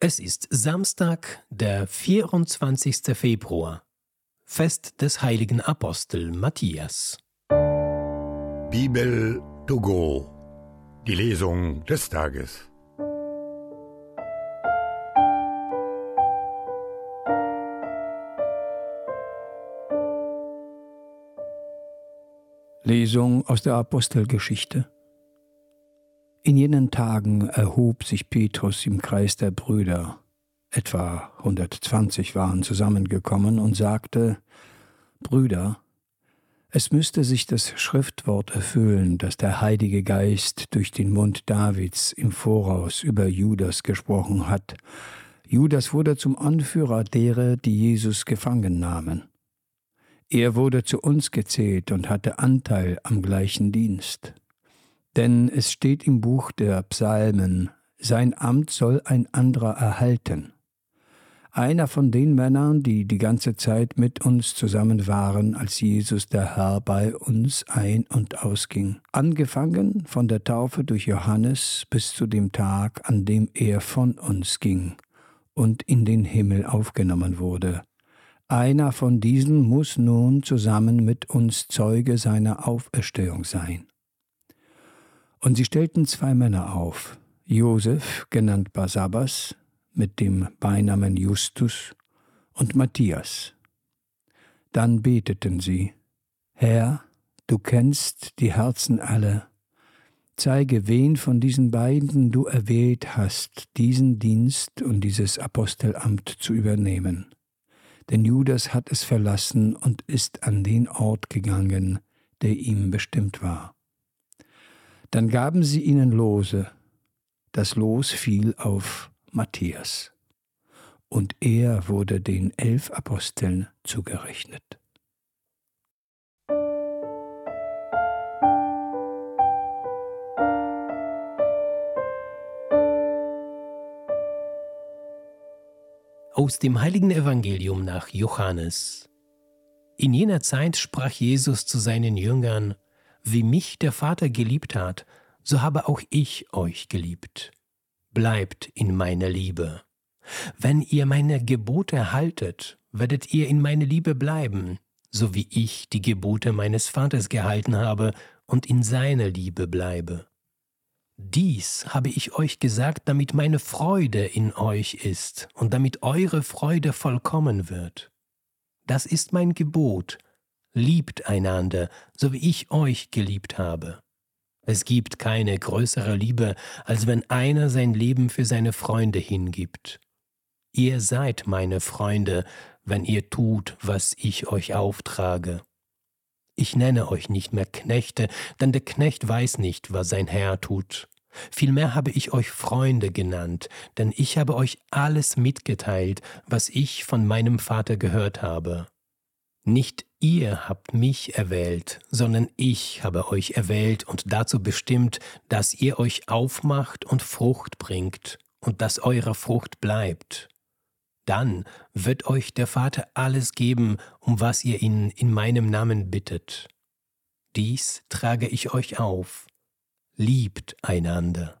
Es ist Samstag, der 24. Februar, Fest des heiligen Apostel Matthias. Bibel to go, die Lesung des Tages. Lesung aus der Apostelgeschichte. In jenen Tagen erhob sich Petrus im Kreis der Brüder, etwa 120 waren zusammengekommen, und sagte, Brüder, es müsste sich das Schriftwort erfüllen, das der Heilige Geist durch den Mund Davids im Voraus über Judas gesprochen hat. Judas wurde zum Anführer derer, die Jesus gefangen nahmen. Er wurde zu uns gezählt und hatte Anteil am gleichen Dienst. Denn es steht im Buch der Psalmen, sein Amt soll ein anderer erhalten. Einer von den Männern, die die ganze Zeit mit uns zusammen waren, als Jesus der Herr bei uns ein- und ausging, angefangen von der Taufe durch Johannes bis zu dem Tag, an dem er von uns ging und in den Himmel aufgenommen wurde. Einer von diesen muss nun zusammen mit uns Zeuge seiner Auferstehung sein. Und sie stellten zwei Männer auf, Josef, genannt Basabas, mit dem Beinamen Justus, und Matthias. Dann beteten sie, Herr, du kennst die Herzen alle, zeige, wen von diesen beiden du erwählt hast, diesen Dienst und dieses Apostelamt zu übernehmen. Denn Judas hat es verlassen und ist an den Ort gegangen, der ihm bestimmt war. Dann gaben sie ihnen Lose. Das Los fiel auf Matthias. Und er wurde den elf Aposteln zugerechnet. Aus dem heiligen Evangelium nach Johannes. In jener Zeit sprach Jesus zu seinen Jüngern, wie mich der Vater geliebt hat, so habe auch ich euch geliebt. Bleibt in meiner Liebe. Wenn ihr meine Gebote haltet, werdet ihr in meiner Liebe bleiben, so wie ich die Gebote meines Vaters gehalten habe und in seiner Liebe bleibe. Dies habe ich euch gesagt, damit meine Freude in euch ist und damit eure Freude vollkommen wird. Das ist mein Gebot, liebt einander, so wie ich euch geliebt habe. Es gibt keine größere Liebe, als wenn einer sein Leben für seine Freunde hingibt. Ihr seid meine Freunde, wenn ihr tut, was ich euch auftrage. Ich nenne euch nicht mehr Knechte, denn der Knecht weiß nicht, was sein Herr tut. Vielmehr habe ich euch Freunde genannt, denn ich habe euch alles mitgeteilt, was ich von meinem Vater gehört habe. Nicht ihr habt mich erwählt, sondern ich habe euch erwählt und dazu bestimmt, dass ihr euch aufmacht und Frucht bringt und dass eure Frucht bleibt. Dann wird euch der Vater alles geben, um was ihr ihn in meinem Namen bittet. Dies trage ich euch auf. Liebt einander.